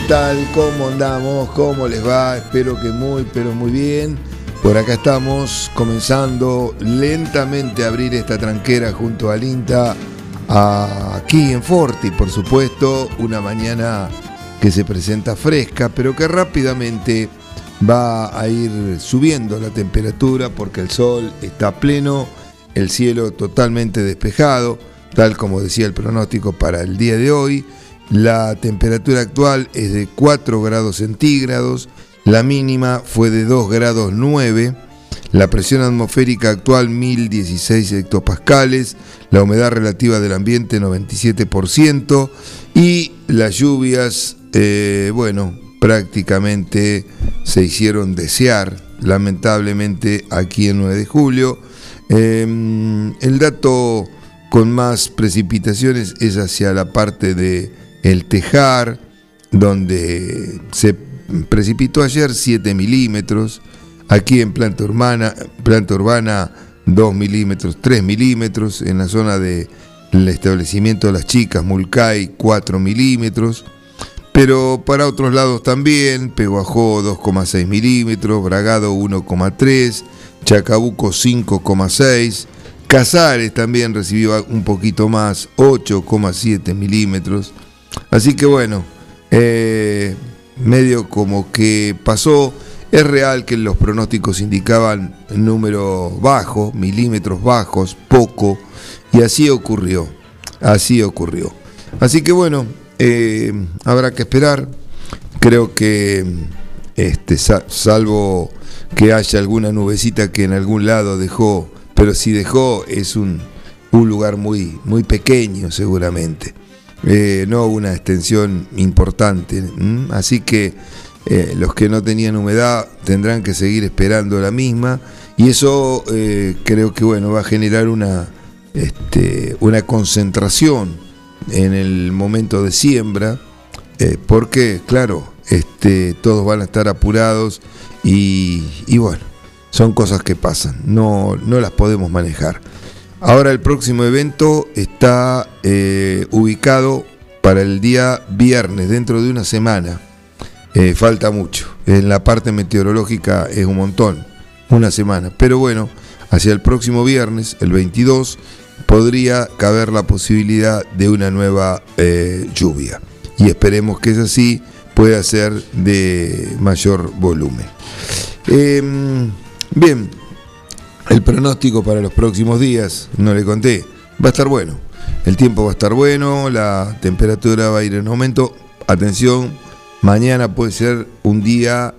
¿Qué tal? ¿Cómo andamos? ¿Cómo les va? Espero que muy, pero muy bien. Por acá estamos comenzando lentamente a abrir esta tranquera junto al INTA aquí en Forti, por supuesto, una mañana que se presenta fresca, pero que rápidamente va a ir subiendo la temperatura porque el sol está pleno, el cielo totalmente despejado, tal como decía el pronóstico para el día de hoy. La temperatura actual es de 4 grados centígrados, la mínima fue de 2 grados 9, la presión atmosférica actual 1016 hectopascales, la humedad relativa del ambiente 97% y las lluvias, eh, bueno, prácticamente se hicieron desear, lamentablemente aquí en 9 de julio. Em, el dato con más precipitaciones es hacia la parte de el Tejar, donde se precipitó ayer 7 milímetros, aquí en planta urbana, planta urbana 2 milímetros, 3 milímetros, en la zona del establecimiento de las chicas, Mulcay 4 milímetros, pero para otros lados también, Peguajó 2,6 milímetros, Bragado 1,3, Chacabuco 5,6, Casares también recibió un poquito más, 8,7 milímetros, Así que bueno, eh, medio como que pasó. Es real que los pronósticos indicaban número bajo, milímetros bajos, poco, y así ocurrió. Así ocurrió. Así que bueno, eh, habrá que esperar. Creo que, este, salvo que haya alguna nubecita que en algún lado dejó, pero si dejó es un, un lugar muy, muy pequeño seguramente. Eh, no una extensión importante. Así que eh, los que no tenían humedad tendrán que seguir esperando la misma y eso eh, creo que bueno va a generar una, este, una concentración en el momento de siembra porque claro este, todos van a estar apurados y, y bueno son cosas que pasan no, no las podemos manejar Ahora el próximo evento está eh, ubicado para el día viernes, dentro de una semana. Eh, falta mucho. En la parte meteorológica es un montón, una semana. Pero bueno, hacia el próximo viernes, el 22, podría caber la posibilidad de una nueva eh, lluvia. Y esperemos que es así, pueda ser de mayor volumen. Em, bien, el pronóstico para los próximos días, no le conté, va a estar bueno. El tiempo va a estar bueno, la temperatura va a ir en aumento. Atención, mañana puede ser un día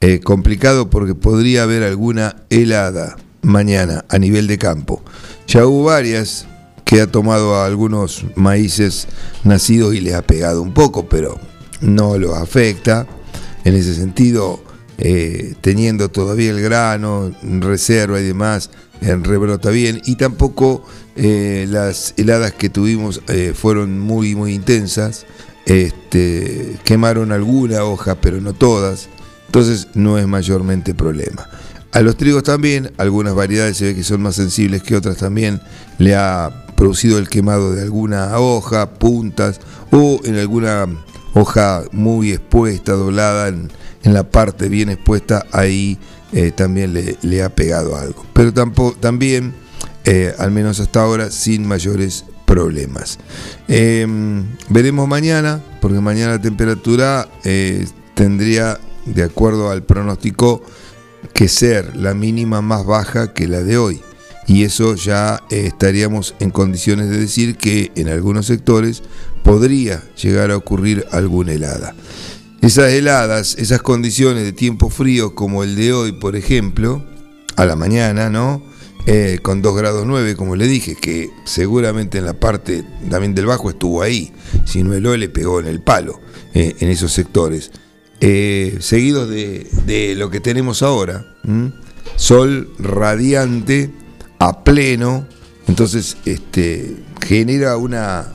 eh, complicado porque podría haber alguna helada mañana a nivel de campo. Ya hubo varias que ha tomado a algunos maíces nacidos y les ha pegado un poco, pero no los afecta. En ese sentido, eh, teniendo todavía el grano, reserva y demás, en rebrota bien. Y tampoco eh, las heladas que tuvimos eh, fueron muy, muy intensas. Este, quemaron alguna hoja, pero no todas. Entonces no es mayormente problema. A los trigos también, algunas variedades se ve que son más sensibles que otras también. Le ha producido el quemado de alguna hoja, puntas o en alguna hoja muy expuesta, doblada en, en la parte bien expuesta, ahí eh, también le, ha pegado algo. Pero tampoco, también, eh, al menos hasta ahora, sin mayores problemas. Em, veremos mañana, porque mañana la temperatura eh, tendría, de acuerdo al pronóstico, que ser la mínima más baja que la de hoy. Y eso ya estaríamos en condiciones de decir que en algunos sectores podría llegar a ocurrir alguna helada. Esas heladas, esas condiciones de tiempo frío como el de hoy, por ejemplo, a la mañana, ¿no? Eh, con 2 grados 9, como le dije, que seguramente en la parte también del bajo estuvo ahí, si no el le pegó en el palo, eh, en esos sectores. Eh, seguidos de, lo que tenemos ahora, sol radiante a pleno, entonces este, genera una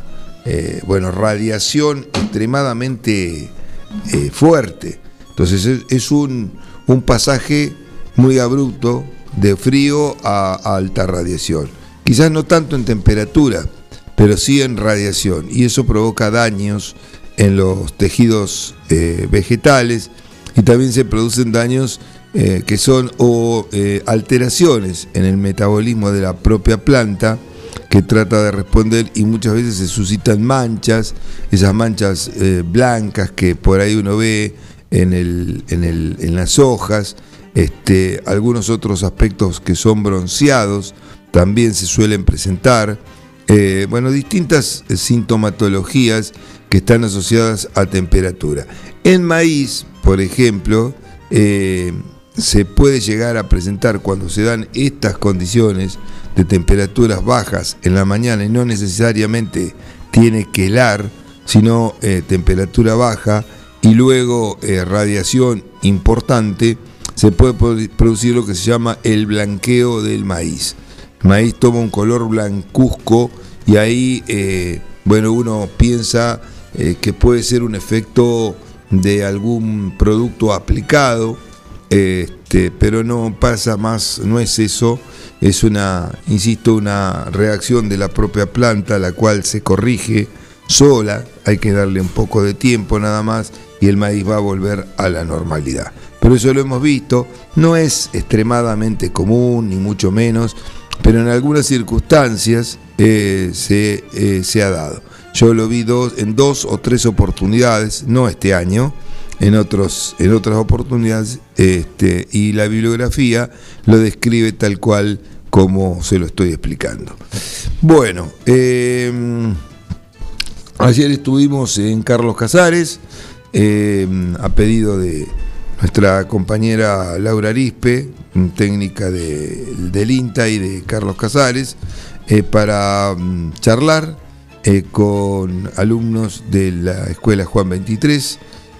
bueno, radiación extremadamente fuerte. Entonces es, un, un pasaje muy abrupto de frío a, alta radiación. Quizás no tanto en temperatura, pero sí en radiación. Y eso provoca daños en los tejidos eh, vegetales y también se producen daños eh, que son o eh, alteraciones en el metabolismo de la propia planta que trata de responder y muchas veces se suscitan manchas, esas manchas blancas que por ahí uno ve en, el, en, el, en las hojas, este, algunos otros aspectos que son bronceados también se suelen presentar. Eh, bueno, distintas sintomatologías que están asociadas a temperatura. En maíz, por ejemplo, eh, se puede llegar a presentar cuando se dan estas condiciones de temperaturas bajas en la mañana y no necesariamente tiene que helar, sino eh, temperatura baja y luego radiación importante, se puede producir lo que se llama el blanqueo del maíz. Maíz toma un color blancuzco y ahí, eh, bueno, uno piensa eh, que puede ser un efecto de algún producto aplicado, este, pero no pasa más, no es eso, es una, insisto, una reacción de la propia planta, la cual se corrige sola, hay que darle un poco de tiempo nada más y el maíz va a volver a la normalidad. Pero eso lo hemos visto, no es extremadamente común, ni mucho menos, pero en algunas circunstancias eh, eh, se, ha dado. Yo lo vi dos, en dos o tres oportunidades, no este año, en, otros, en otras oportunidades, este, y la bibliografía lo describe tal cual como se lo estoy explicando. Bueno, em, ayer estuvimos en Carlos Casares, em, a pedido de, nuestra compañera Laura Arispe, técnica de, del INTA y de Carlos Casares, eh, para mm, charlar eh, con alumnos de la Escuela Juan 23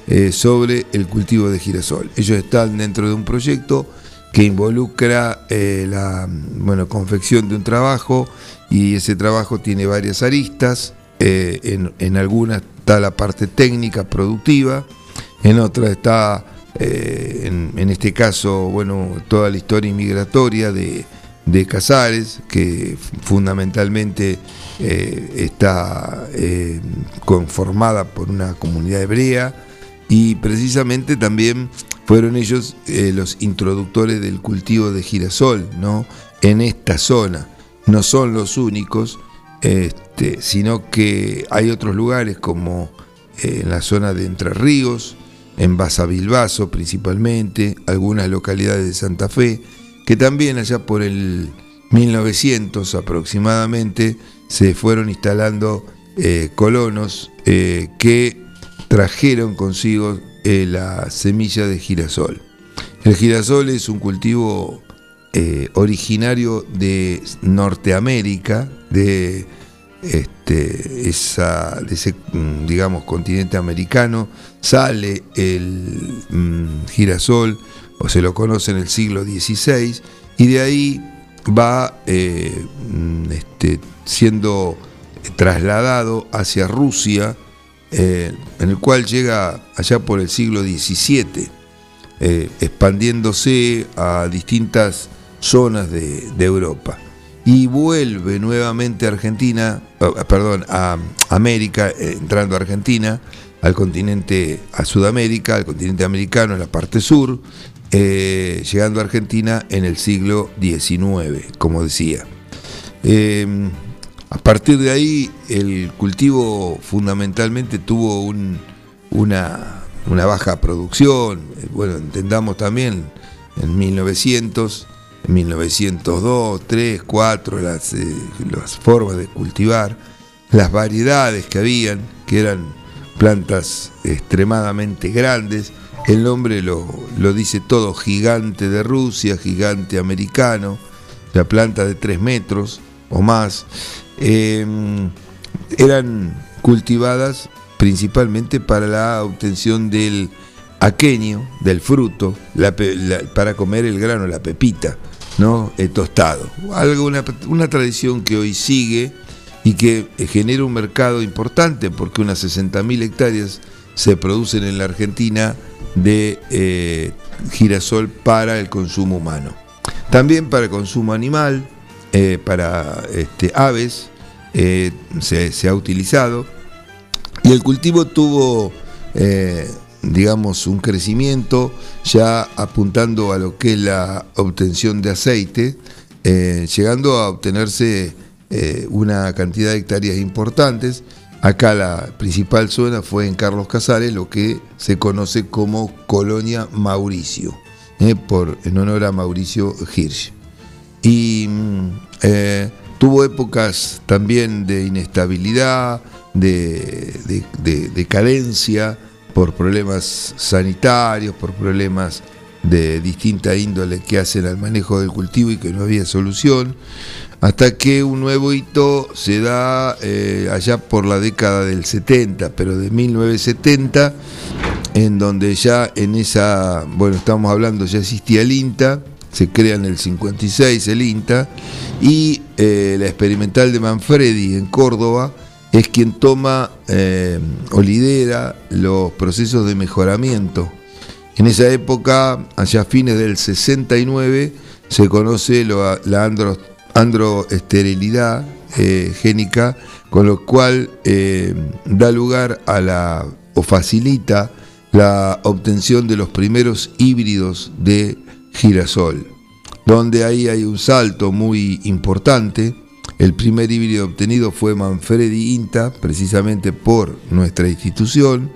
eh, sobre el cultivo de girasol. Ellos están dentro de un proyecto que involucra la mm, bueno, confección de un trabajo y ese trabajo tiene varias aristas. En, en algunas está la parte técnica, productiva, en otras está eh, en, este caso, bueno, toda la historia inmigratoria de, Casares, que fundamentalmente eh, está eh, conformada por una comunidad hebrea, y precisamente también fueron ellos los introductores del cultivo de girasol, ¿no? En esta zona. No son los únicos, este, sino que hay otros lugares como en la zona de Entre Ríos, en Basavilbaso principalmente, algunas localidades de Santa Fe, que también allá por el 1900 aproximadamente se fueron instalando eh, colonos eh, que trajeron consigo eh, la semilla de girasol. El girasol es un cultivo originario de Norteamérica, de este, ese, mm, digamos, continente americano, sale el mm, girasol, o se lo conoce en el siglo XVI, y de ahí va eh, mm, este, siendo trasladado hacia Rusia, eh, en el cual llega allá por el siglo XVII, eh, expandiéndose a distintas zonas de Europa y vuelve nuevamente a Argentina, perdón, a América, eh, entrando a Argentina, al continente, a Sudamérica, al continente americano en la parte sur, eh, llegando a Argentina en el siglo XIX, como decía. A partir de ahí, el cultivo fundamentalmente tuvo una, baja producción, bueno, entendamos también en 1900, en 1902, 3, 4, las, eh, las formas de cultivar, las variedades que habían, que eran plantas extremadamente grandes. El nombre lo, lo dice todo, gigante de Rusia, gigante americano, la planta de 3 metros o más. Em, eran cultivadas principalmente para la obtención del aquenio, del fruto, para comer el grano, la pepita, ¿no? El tostado. Algo, una, tradición que hoy sigue y que eh, genera un mercado importante porque unas 60.000 hectáreas se producen en la Argentina de eh, girasol para el consumo humano. También para el consumo animal, eh, para este, aves, se, se, ha utilizado. Y el cultivo tuvo, digamos, un crecimiento ya apuntando a lo que es la obtención de aceite, llegando a obtenerse eh, una cantidad de hectáreas importantes. Acá la principal zona fue en Carlos Casares, lo que se conoce como Colonia Mauricio, eh, por, en honor a Mauricio Hirsch. Y mm, eh, tuvo épocas también de inestabilidad, de, de, carencia, por problemas sanitarios, por problemas de distinta índole que hacen al manejo del cultivo y que no había solución hasta que un nuevo hito se da eh, allá por la década del 70, pero de 1970, en donde ya en esa, bueno, estamos hablando, ya existía el INTA, se crea en el 56 el INTA, y eh, la experimental de Manfredi en Córdoba es quien toma eh, o lidera los procesos de mejoramiento. En esa época, allá a fines del 69, se conoce la andros androesterilidad eh, génica, con lo cual da lugar a la o facilita la obtención de los primeros híbridos de girasol, donde ahí hay un salto muy importante. El primer híbrido obtenido fue Manfredi INTA, precisamente por nuestra institución,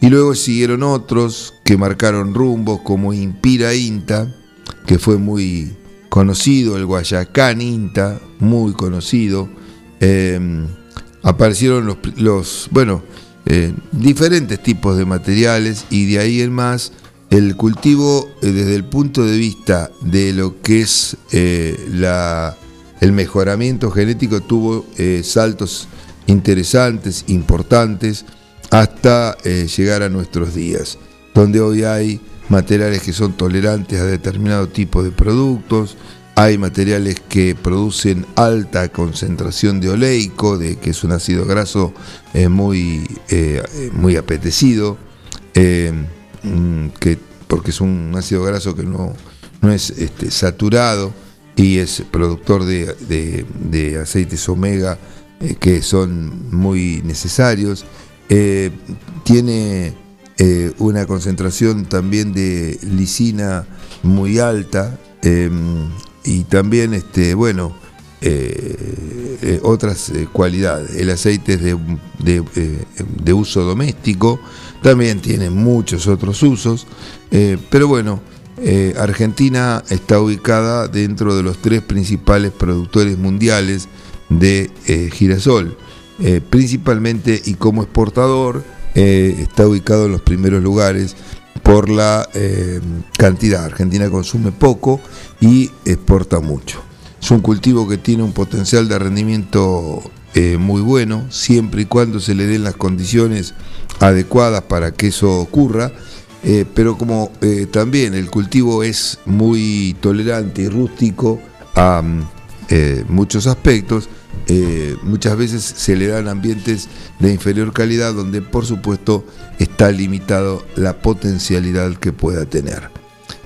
y luego siguieron otros que marcaron rumbos como Impira INTA, que fue muy conocido, el Guayacán Inta, muy conocido. Em, aparecieron los, bueno, eh, diferentes tipos de materiales y de ahí en más el cultivo eh, desde el punto de vista de lo que es eh, el mejoramiento genético tuvo saltos interesantes, importantes, hasta llegar a nuestros días, donde hoy hay materiales que son tolerantes a determinado tipo de productos, hay materiales que producen alta concentración de oleico, de, que es un ácido graso eh, muy, eh, muy apetecido, eh, que, porque es un ácido graso que no, no es este, saturado y es productor de, aceites omega que son muy necesarios. tiene eh, una concentración también de lisina muy alta em, y también, este, bueno, eh, eh, otras cualidades. El aceite es de, uso doméstico, también tiene muchos otros usos, pero bueno, Argentina está ubicada dentro de los tres principales productores mundiales de girasol, principalmente y como exportador, eh, está ubicado en los primeros lugares por la eh, cantidad. Argentina consume poco y exporta mucho. Es un cultivo que tiene un potencial de rendimiento eh, muy bueno, siempre y cuando se le den las condiciones adecuadas para que eso ocurra. pero como también el cultivo es muy tolerante y rústico a muchos aspectos, eh, muchas veces se le dan ambientes de inferior calidad donde por supuesto está limitado la potencialidad que pueda tener.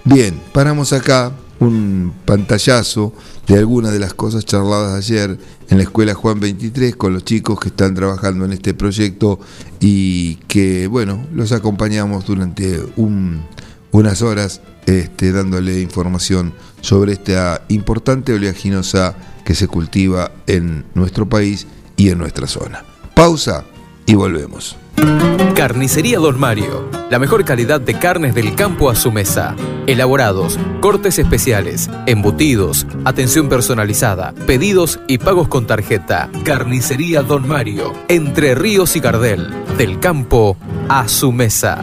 Bien, paramos acá un pantallazo de algunas de las cosas charladas ayer en la escuela Juan 23 con los chicos que están trabajando en este proyecto y que, bueno, los acompañamos durante unas horas este, dándole información sobre esta importante oleaginosa que se cultiva en nuestro país y en nuestra zona. Pausa y volvemos. Carnicería Don Mario. La mejor calidad de carnes del campo a su mesa. Elaborados, cortes especiales, embutidos, atención personalizada, pedidos y pagos con tarjeta. Carnicería Don Mario. Entre Ríos y Cardel. Del campo a su mesa.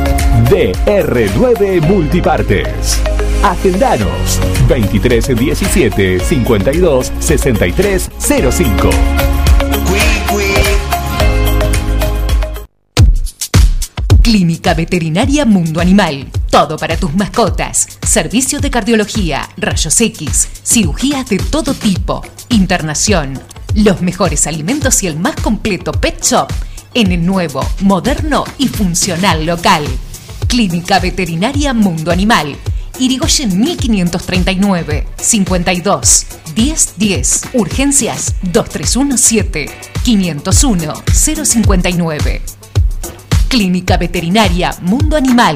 DR9 Multipartes. Agendanos 23 17 52 63 05. Clínica Veterinaria Mundo Animal. Todo para tus mascotas. Servicio de cardiología, rayos X, cirugías de todo tipo, internación. Los mejores alimentos y el más completo pet shop en el nuevo, moderno y funcional local. Clínica Veterinaria Mundo Animal. Irigoyen 1539 52 1010. Urgencias 2317 501 059. Clínica Veterinaria Mundo Animal.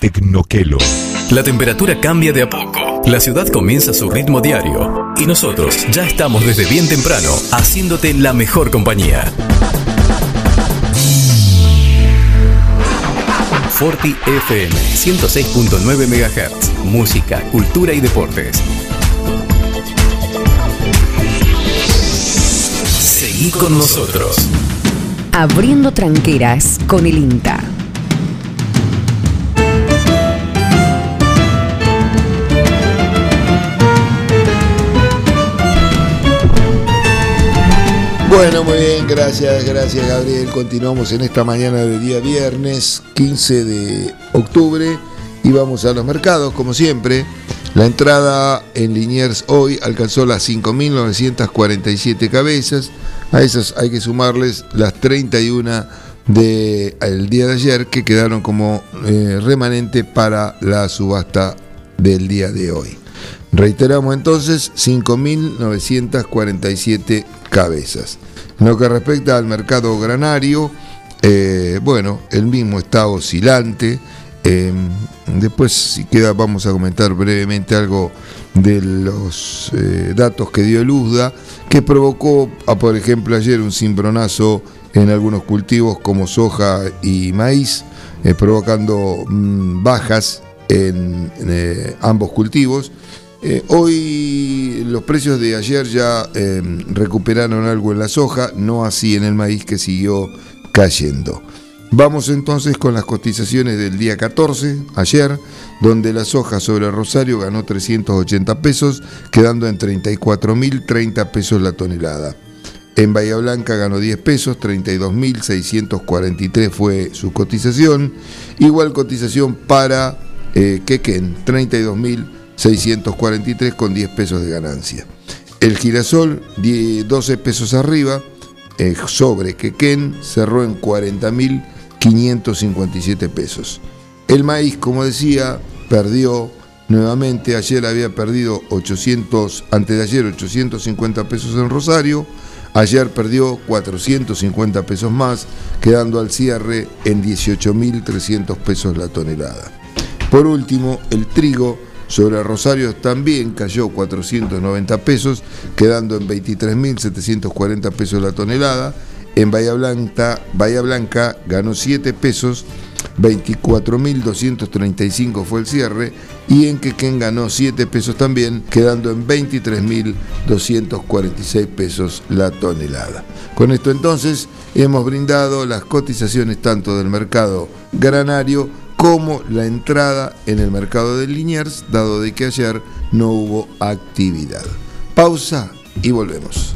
Tecnoquelo. La temperatura cambia de a poco. La ciudad comienza su ritmo diario. Y nosotros ya estamos desde bien temprano haciéndote la mejor compañía. Forti FM 106.9 MHz. Música, cultura y deportes. Seguí con nosotros. Abriendo tranqueras con el INTA. Bueno, muy bien, gracias, gracias Gabriel. Continuamos en esta mañana de día viernes 15 de octubre y vamos a los mercados, como siempre. La entrada en Liniers hoy alcanzó las 5.947 cabezas. A esas hay que sumarles las 31 del día de ayer que quedaron como eh, remanente para la subasta del día de hoy. Reiteramos entonces 5.947 cabezas. En lo que respecta al mercado granario, eh, bueno, el mismo está oscilante. Eh, después, si queda, vamos a comentar brevemente algo de los eh, datos que dio el USDA, que provocó, por ejemplo, ayer un cimbronazo en algunos cultivos como soja y maíz, provocando mm, bajas en ambos cultivos. Eh, hoy los precios de ayer ya eh, recuperaron algo en la soja, no así en el maíz que siguió cayendo. Vamos entonces con las cotizaciones del día 14, ayer, donde la soja sobre Rosario ganó 380 pesos, quedando en 34.030 pesos la tonelada. En Bahía Blanca ganó 10 pesos, 32.643 fue su cotización. Igual cotización para eh, Quequén, 32.000 643 con 10 pesos de ganancia. El girasol, 12 pesos arriba, eh, sobre Quequén cerró en 40.557 pesos. El maíz, como decía, perdió nuevamente, ayer había perdido 800, antes de ayer 850 pesos en Rosario, ayer perdió 450 pesos más, quedando al cierre en 18.300 pesos la tonelada. Por último, el trigo sobre Rosario también cayó 490 pesos, quedando en 23.740 pesos la tonelada. En Bahía Blanca, Bahía Blanca ganó 7 pesos, 24.235 fue el cierre y en Quequén ganó 7 pesos también, quedando en 23.246 pesos la tonelada. Con esto entonces hemos brindado las cotizaciones tanto del mercado granario como la entrada en el mercado de Liniers, dado de que ayer no hubo actividad. Pausa y volvemos.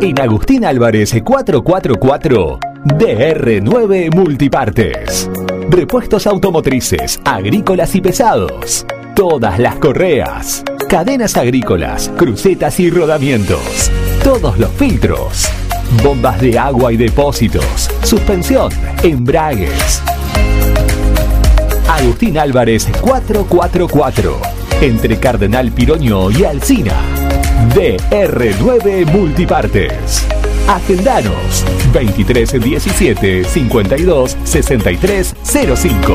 En Agustín Álvarez 444 DR9 Multipartes. Repuestos automotrices, agrícolas y pesados. Todas las correas. Cadenas agrícolas, crucetas y rodamientos. Todos los filtros. Bombas de agua y depósitos. Suspensión, embragues. Agustín Álvarez 444. Entre Cardenal Piroño y Alcina. DR9 Multipartes. Agendanos 2317 52 63 05.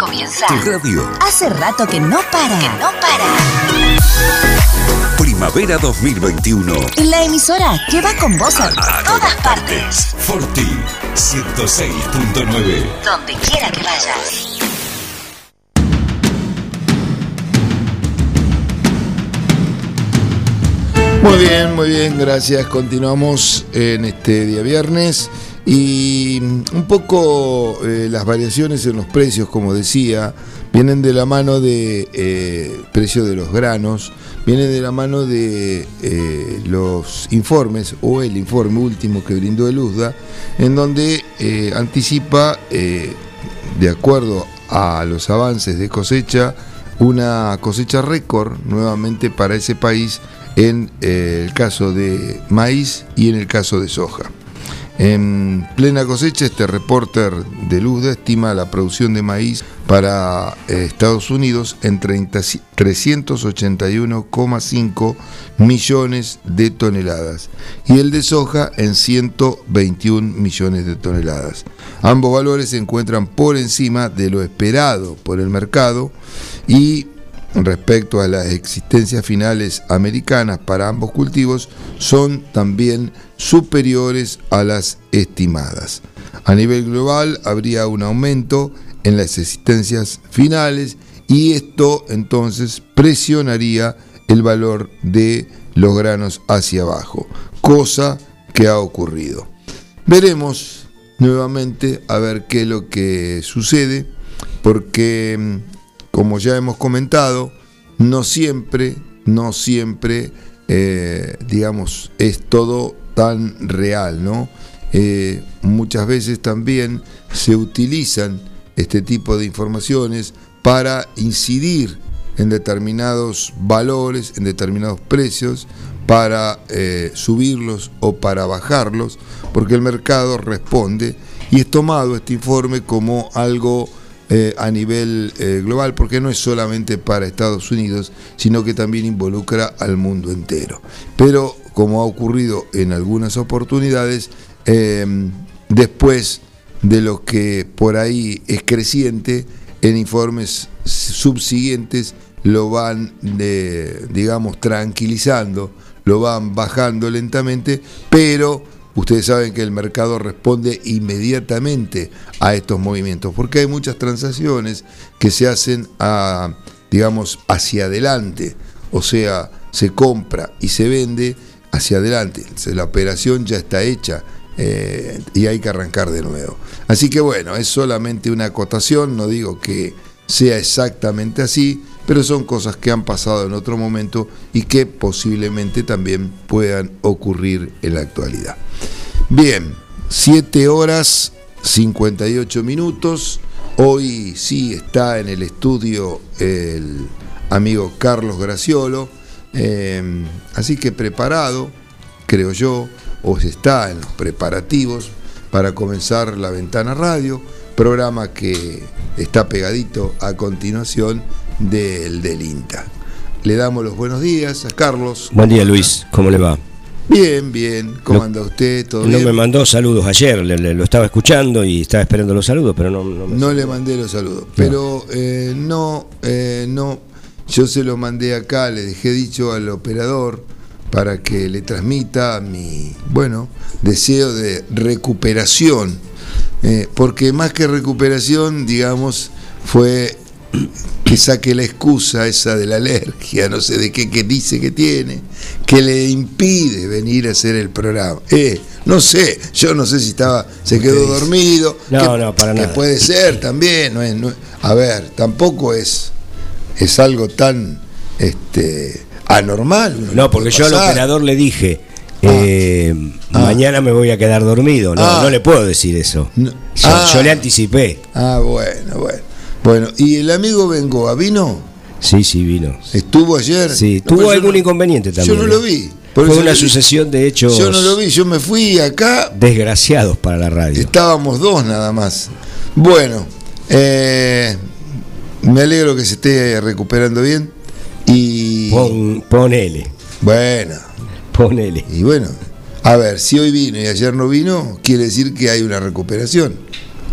Comienza. Radio. Hace rato que no para. Que no para. Primavera 2021. La emisora que va con vos a, A todas partes. Forti 106.9. Donde quiera que vayas. Muy bien, muy bien, gracias. Continuamos en este día viernes y un poco eh, las variaciones en los precios, como decía, vienen de la mano de eh, precio de los granos, vienen de la mano de eh, los informes o el informe último que brindó el USDA, en donde eh, anticipa, de acuerdo a los avances de cosecha, una cosecha récord nuevamente para ese país en el caso de maíz y en el caso de soja. En plena cosecha, este reporter de Luzda estima la producción de maíz para eh, Estados Unidos en 30 381,5 millones de toneladas y el de soja en 121 millones de toneladas. Ambos valores se encuentran por encima de lo esperado por el mercado y respecto a las existencias finales americanas para ambos cultivos son también superiores a las estimadas. A nivel global habría un aumento en las existencias finales y esto entonces presionaría el valor de los granos hacia abajo, cosa que ha ocurrido. Veremos nuevamente a ver qué es lo que sucede, porque mm, como ya hemos comentado, no siempre, no siempre eh, digamos, es todo tan real, ¿no? Eh, muchas veces también se utilizan este tipo de informaciones para incidir en determinados valores, en determinados precios, para eh, subirlos o para bajarlos, porque el mercado responde y es tomado este informe como algo eh, a nivel eh, global, porque no es solamente para Estados Unidos, sino que también involucra al mundo entero. Pero como ha ocurrido en algunas oportunidades, después de lo que por ahí es creciente, en informes subsiguientes lo van, de, digamos, tranquilizando, lo van bajando lentamente, pero ustedes saben que el mercado responde inmediatamente a estos movimientos, porque hay muchas transacciones que se hacen a, digamos, hacia adelante, o sea, se compra y se vende hacia adelante, la operación ya está hecha, eh, y hay que arrancar de nuevo. Así que bueno, es solamente una acotación, no digo que sea exactamente así, pero son cosas que han pasado en otro momento y que posiblemente también puedan ocurrir en la actualidad. Bien, 7 horas 58 minutos. Hoy sí está en el estudio el amigo Carlos Graciolo. Eh, así que preparado, creo yo, o está en los preparativos para comenzar la ventana radio, programa que está pegadito a continuación del, del INTA. Le damos los buenos días a Carlos. Buen día Luis, ¿cómo le va? Bien, bien. ¿Cómo anda usted? ¿Todo no me mandó saludos ayer, le, lo estaba escuchando y estaba esperando los saludos, pero no... No, no le mandé los saludos, pero eh, no, eh, no, yo se lo mandé acá, le dejé dicho al operador para que le transmita mi, bueno, deseo de recuperación, eh, porque más que recuperación, digamos, fue que saque la excusa esa de la alergia, no sé de qué que dice que tiene, que le impide venir a hacer el programa. Eh, no sé, yo no sé si estaba, se quedó dormido. No, no, para que nada. puede ser también, no es, no- a ver, tampoco es, es algo tan este, anormal. No, porque yo al operador le dije, eh, mañana me voy a quedar dormido. No, Ah. no le puedo decir eso. No. Yo, Ah. yo le anticipé. Ah, bueno, bueno. Bueno, ¿y el amigo Bengoa vino? Sí, sí, vino. ¿Estuvo ayer? Sí, tuvo algún no- inconveniente también. Yo no lo vi. Por Fue una sucesión de hechos Yo no lo vi, yo me fui acá, desgraciados para la radio. estábamos dos nada más. Bueno, eh, me alegro que se esté recuperando bien. Y Pon, ponele, bueno, ponele. y bueno, a ver, si hoy vino y ayer no vino, quiere decir que hay una recuperación.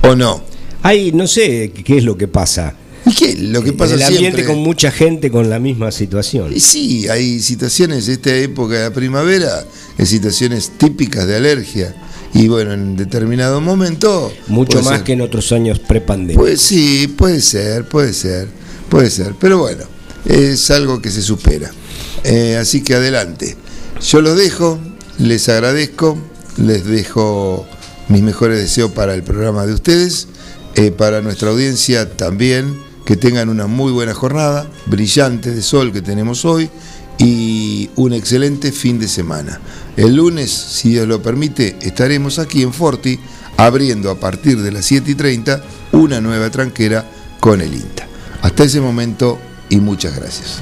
¿O no? Hay, no sé qué es lo que pasa. ¿Y qué? Lo que pasa el ambiente siempre. con mucha gente con la misma situación. Y sí, hay situaciones, esta época de la primavera, hay situaciones típicas de alergia. Y bueno, en determinado momento. Mucho más ser. que en otros años prepandemia. Pues sí, puede ser, puede ser, puede ser. Pero bueno, es algo que se supera. Eh, así que adelante. Yo los dejo, les agradezco, les dejo mis mejores deseos para el programa de ustedes, eh, para nuestra audiencia también, que tengan una muy buena jornada, brillante de sol que tenemos hoy y un excelente fin de semana. El lunes, si Dios lo permite, estaremos aquí en Forti abriendo a partir de las 7 y 30 una nueva tranquera con el INTA. Hasta ese momento y muchas gracias.